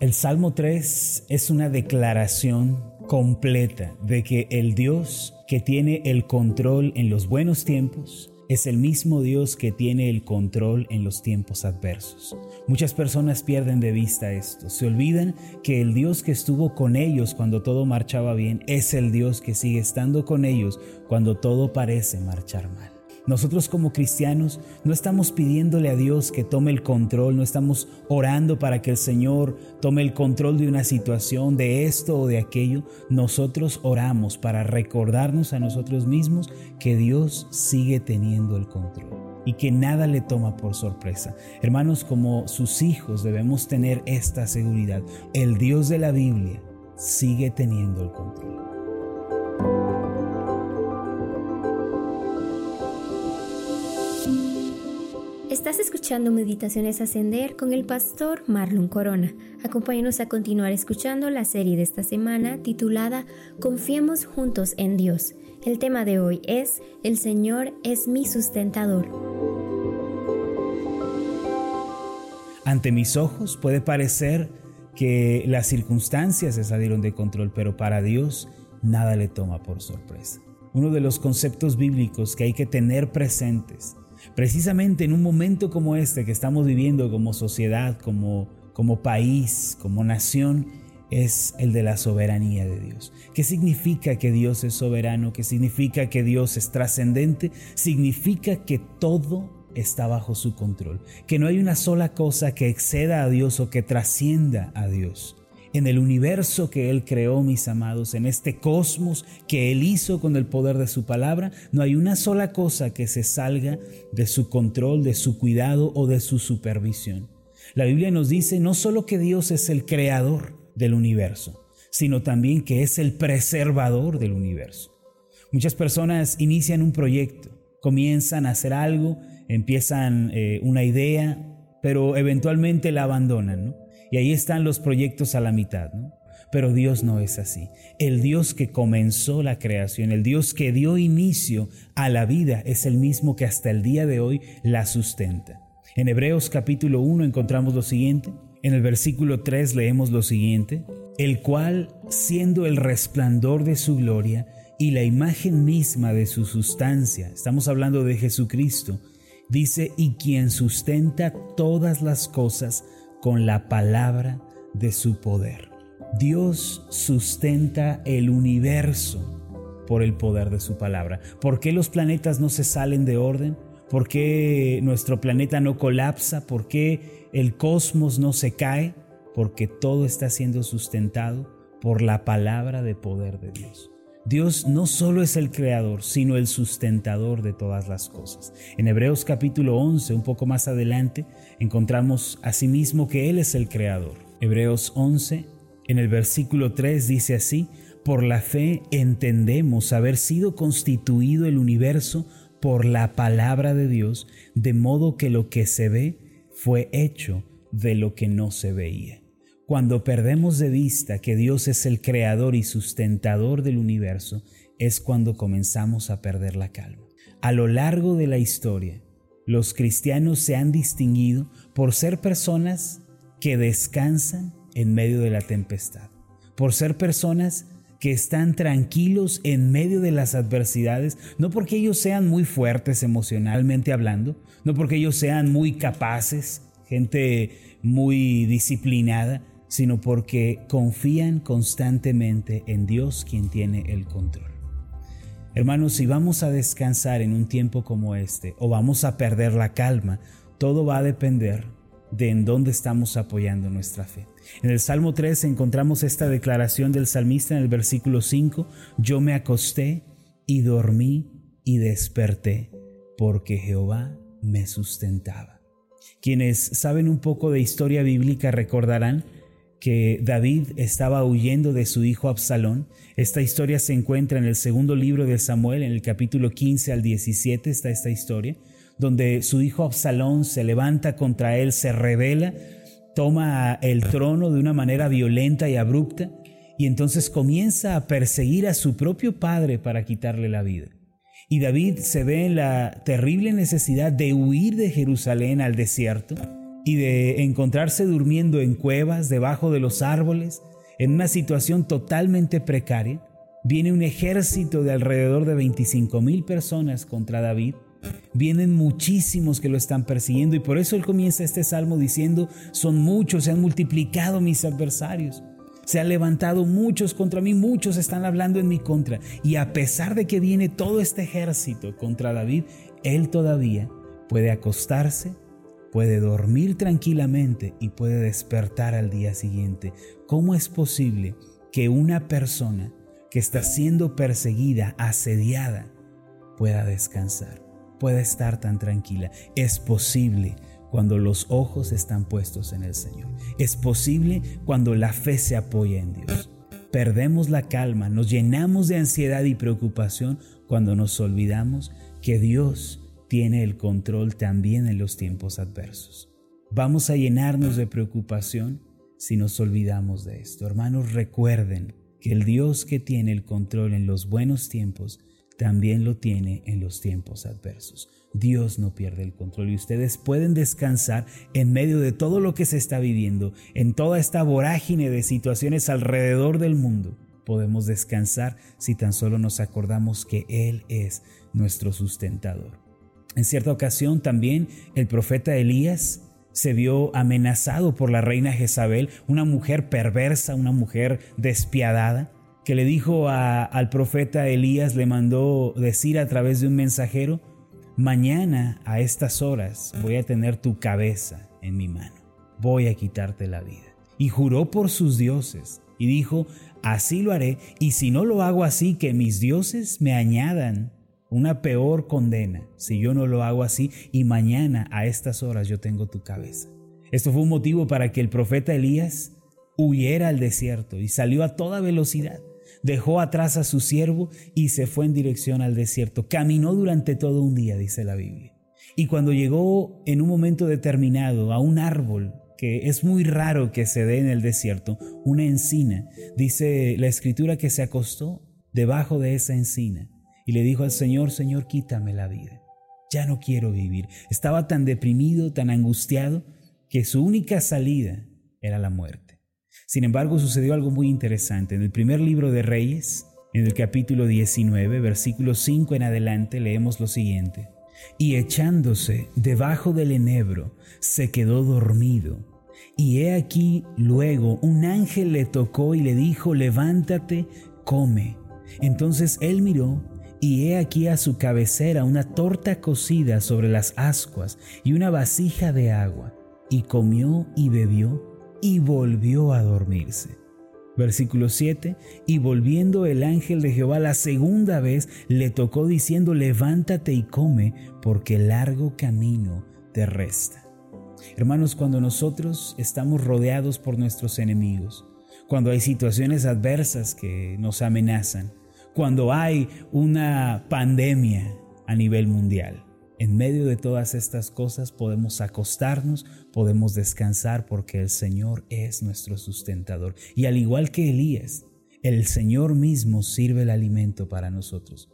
El Salmo 3 es una declaración completa de que el Dios que tiene el control en los buenos tiempos es el mismo Dios que tiene el control en los tiempos adversos. Muchas personas pierden de vista esto, se olvidan que el Dios que estuvo con ellos cuando todo marchaba bien es el Dios que sigue estando con ellos cuando todo parece marchar mal. Nosotros como cristianos no estamos pidiéndole a Dios que tome el control, no estamos orando para que el Señor tome el control de una situación, de esto o de aquello. Nosotros oramos para recordarnos a nosotros mismos que Dios sigue teniendo el control y que nada le toma por sorpresa. Hermanos, como sus hijos debemos tener esta seguridad. El Dios de la Biblia sigue teniendo el control. Estás escuchando Meditaciones Ascender con el pastor Marlon Corona. Acompáñanos a continuar escuchando la serie de esta semana titulada Confiemos juntos en Dios. El tema de hoy es El Señor es mi sustentador. Ante mis ojos puede parecer que las circunstancias se salieron de control, pero para Dios nada le toma por sorpresa. Uno de los conceptos bíblicos que hay que tener presentes Precisamente en un momento como este que estamos viviendo como sociedad, como, como país, como nación, es el de la soberanía de Dios. ¿Qué significa que Dios es soberano? ¿Qué significa que Dios es trascendente? Significa que todo está bajo su control, que no hay una sola cosa que exceda a Dios o que trascienda a Dios en el universo que Él creó, mis amados, en este cosmos que Él hizo con el poder de su palabra, no hay una sola cosa que se salga de su control, de su cuidado o de su supervisión. La Biblia nos dice no solo que Dios es el creador del universo, sino también que es el preservador del universo. Muchas personas inician un proyecto, comienzan a hacer algo, empiezan eh, una idea, pero eventualmente la abandonan, ¿no? Y ahí están los proyectos a la mitad, ¿no? Pero Dios no es así. El Dios que comenzó la creación, el Dios que dio inicio a la vida, es el mismo que hasta el día de hoy la sustenta. En Hebreos capítulo 1 encontramos lo siguiente. En el versículo 3 leemos lo siguiente. El cual, siendo el resplandor de su gloria y la imagen misma de su sustancia, estamos hablando de Jesucristo, dice, y quien sustenta todas las cosas con la palabra de su poder. Dios sustenta el universo por el poder de su palabra. ¿Por qué los planetas no se salen de orden? ¿Por qué nuestro planeta no colapsa? ¿Por qué el cosmos no se cae? Porque todo está siendo sustentado por la palabra de poder de Dios. Dios no solo es el creador, sino el sustentador de todas las cosas. En Hebreos capítulo 11, un poco más adelante, encontramos asimismo que Él es el creador. Hebreos 11, en el versículo 3 dice así, por la fe entendemos haber sido constituido el universo por la palabra de Dios, de modo que lo que se ve fue hecho de lo que no se veía. Cuando perdemos de vista que Dios es el creador y sustentador del universo, es cuando comenzamos a perder la calma. A lo largo de la historia, los cristianos se han distinguido por ser personas que descansan en medio de la tempestad, por ser personas que están tranquilos en medio de las adversidades, no porque ellos sean muy fuertes emocionalmente hablando, no porque ellos sean muy capaces, gente muy disciplinada, sino porque confían constantemente en Dios quien tiene el control. Hermanos, si vamos a descansar en un tiempo como este o vamos a perder la calma, todo va a depender de en dónde estamos apoyando nuestra fe. En el Salmo 3 encontramos esta declaración del salmista en el versículo 5, yo me acosté y dormí y desperté porque Jehová me sustentaba. Quienes saben un poco de historia bíblica recordarán que David estaba huyendo de su hijo Absalón. Esta historia se encuentra en el segundo libro de Samuel, en el capítulo 15 al 17 está esta historia, donde su hijo Absalón se levanta contra él, se revela, toma el trono de una manera violenta y abrupta y entonces comienza a perseguir a su propio padre para quitarle la vida. Y David se ve en la terrible necesidad de huir de Jerusalén al desierto y de encontrarse durmiendo en cuevas, debajo de los árboles, en una situación totalmente precaria, viene un ejército de alrededor de 25 mil personas contra David. Vienen muchísimos que lo están persiguiendo y por eso él comienza este salmo diciendo, son muchos, se han multiplicado mis adversarios. Se han levantado muchos contra mí, muchos están hablando en mi contra. Y a pesar de que viene todo este ejército contra David, él todavía puede acostarse, puede dormir tranquilamente y puede despertar al día siguiente. ¿Cómo es posible que una persona que está siendo perseguida, asediada, pueda descansar, pueda estar tan tranquila? Es posible cuando los ojos están puestos en el Señor. Es posible cuando la fe se apoya en Dios. Perdemos la calma, nos llenamos de ansiedad y preocupación cuando nos olvidamos que Dios tiene el control también en los tiempos adversos. Vamos a llenarnos de preocupación si nos olvidamos de esto. Hermanos, recuerden que el Dios que tiene el control en los buenos tiempos también lo tiene en los tiempos adversos. Dios no pierde el control y ustedes pueden descansar en medio de todo lo que se está viviendo, en toda esta vorágine de situaciones alrededor del mundo. Podemos descansar si tan solo nos acordamos que Él es nuestro sustentador. En cierta ocasión también el profeta Elías se vio amenazado por la reina Jezabel, una mujer perversa, una mujer despiadada, que le dijo al profeta Elías, le mandó decir a través de un mensajero, mañana a estas horas voy a tener tu cabeza en mi mano, voy a quitarte la vida. Y juró por sus dioses y dijo, así lo haré, y si no lo hago así, que mis dioses me añadan una peor condena si yo no lo hago así y mañana a estas horas yo tengo tu cabeza. Esto fue un motivo para que el profeta Elías huyera al desierto y salió a toda velocidad dejó atrás a su siervo y se fue en dirección al desierto. Caminó durante todo un día, dice la Biblia. Y cuando llegó en un momento determinado a un árbol que es muy raro que se dé en el desierto, una encina, dice la escritura que se acostó debajo de esa encina y le dijo al Señor, Señor, quítame la vida. Ya no quiero vivir. Estaba tan deprimido, tan angustiado, que su única salida era la muerte. Sin embargo, sucedió algo muy interesante. En el primer libro de Reyes, en el capítulo 19, versículo 5 en adelante, leemos lo siguiente. Y echándose debajo del enebro, se quedó dormido. Y he aquí luego un ángel le tocó y le dijo, levántate, come. Entonces él miró y he aquí a su cabecera una torta cocida sobre las ascuas y una vasija de agua, y comió y bebió y volvió a dormirse. Versículo 7, y volviendo el ángel de Jehová la segunda vez, le tocó diciendo, levántate y come, porque largo camino te resta. Hermanos, cuando nosotros estamos rodeados por nuestros enemigos, cuando hay situaciones adversas que nos amenazan, cuando hay una pandemia a nivel mundial, en medio de todas estas cosas podemos acostarnos, podemos descansar porque el Señor es nuestro sustentador. Y al igual que Elías, el Señor mismo sirve el alimento para nosotros.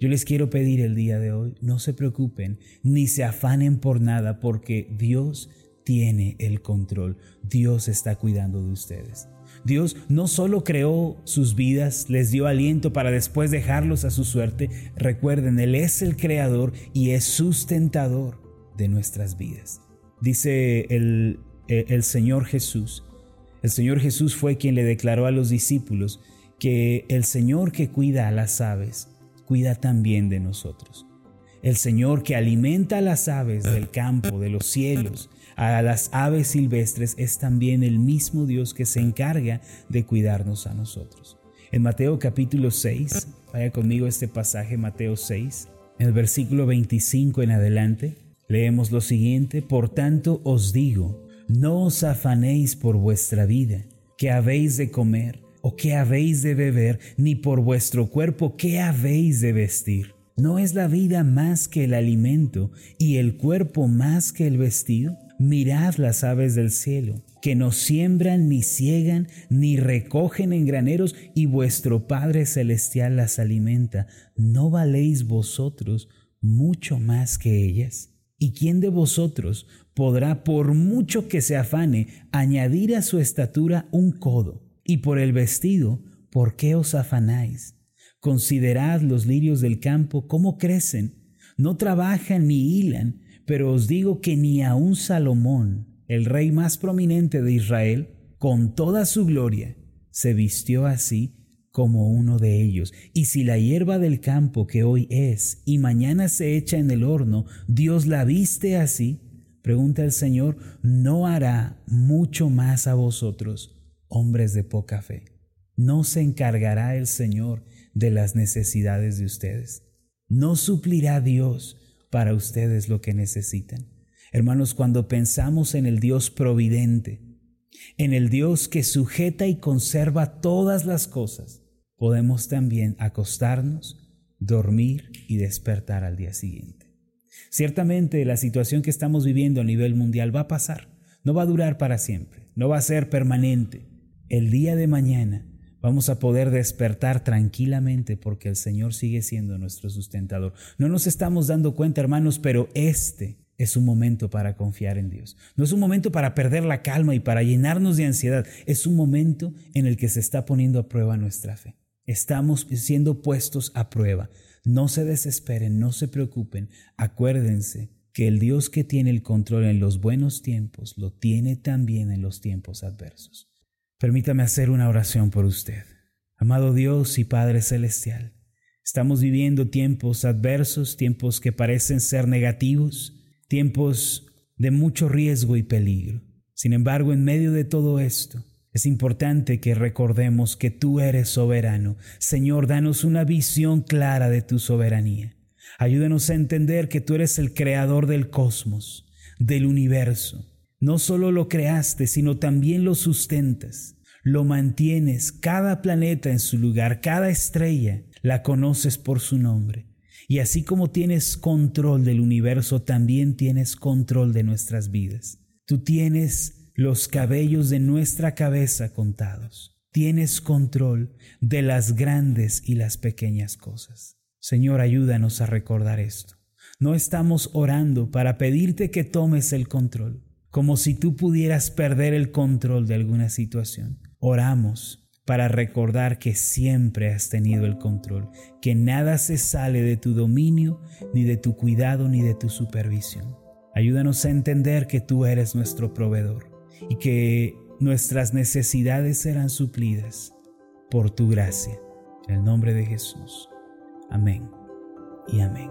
Yo les quiero pedir el día de hoy, no se preocupen ni se afanen por nada porque Dios tiene el control. Dios está cuidando de ustedes. Dios no solo creó sus vidas, les dio aliento para después dejarlos a su suerte. Recuerden, Él es el creador y es sustentador de nuestras vidas. Dice el, el Señor Jesús. El Señor Jesús fue quien le declaró a los discípulos que el Señor que cuida a las aves, cuida también de nosotros. El Señor que alimenta a las aves del campo, de los cielos, a las aves silvestres, es también el mismo Dios que se encarga de cuidarnos a nosotros. En Mateo capítulo 6, vaya conmigo este pasaje, Mateo 6, en el versículo 25 en adelante, leemos lo siguiente, por tanto os digo, no os afanéis por vuestra vida, que habéis de comer o qué habéis de beber, ni por vuestro cuerpo qué habéis de vestir. ¿No es la vida más que el alimento y el cuerpo más que el vestido? Mirad las aves del cielo, que no siembran, ni ciegan, ni recogen en graneros, y vuestro Padre Celestial las alimenta. ¿No valéis vosotros mucho más que ellas? ¿Y quién de vosotros, podrá, por mucho que se afane, añadir a su estatura un codo. Y por el vestido, ¿por qué os afanáis? Considerad los lirios del campo, cómo crecen. No trabajan ni hilan, pero os digo que ni aun Salomón, el rey más prominente de Israel, con toda su gloria, se vistió así como uno de ellos. Y si la hierba del campo que hoy es y mañana se echa en el horno, Dios la viste así, pregunta el Señor, ¿no hará mucho más a vosotros, hombres de poca fe? ¿No se encargará el Señor de las necesidades de ustedes? ¿No suplirá Dios para ustedes lo que necesitan? Hermanos, cuando pensamos en el Dios providente, en el Dios que sujeta y conserva todas las cosas, podemos también acostarnos, dormir y despertar al día siguiente. Ciertamente la situación que estamos viviendo a nivel mundial va a pasar, no va a durar para siempre, no va a ser permanente. El día de mañana vamos a poder despertar tranquilamente porque el Señor sigue siendo nuestro sustentador. No nos estamos dando cuenta, hermanos, pero este es un momento para confiar en Dios. No es un momento para perder la calma y para llenarnos de ansiedad. Es un momento en el que se está poniendo a prueba nuestra fe. Estamos siendo puestos a prueba. No se desesperen, no se preocupen. Acuérdense que el Dios que tiene el control en los buenos tiempos lo tiene también en los tiempos adversos. Permítame hacer una oración por usted. Amado Dios y Padre Celestial, estamos viviendo tiempos adversos, tiempos que parecen ser negativos, tiempos de mucho riesgo y peligro. Sin embargo, en medio de todo esto, es importante que recordemos que tú eres soberano. Señor, danos una visión clara de tu soberanía. Ayúdanos a entender que tú eres el creador del cosmos, del universo. No solo lo creaste, sino también lo sustentas, lo mantienes, cada planeta en su lugar, cada estrella, la conoces por su nombre. Y así como tienes control del universo, también tienes control de nuestras vidas. Tú tienes los cabellos de nuestra cabeza contados. Tienes control de las grandes y las pequeñas cosas. Señor, ayúdanos a recordar esto. No estamos orando para pedirte que tomes el control, como si tú pudieras perder el control de alguna situación. Oramos para recordar que siempre has tenido el control, que nada se sale de tu dominio, ni de tu cuidado, ni de tu supervisión. Ayúdanos a entender que tú eres nuestro proveedor y que nuestras necesidades serán suplidas por tu gracia. En el nombre de Jesús. Amén y amén.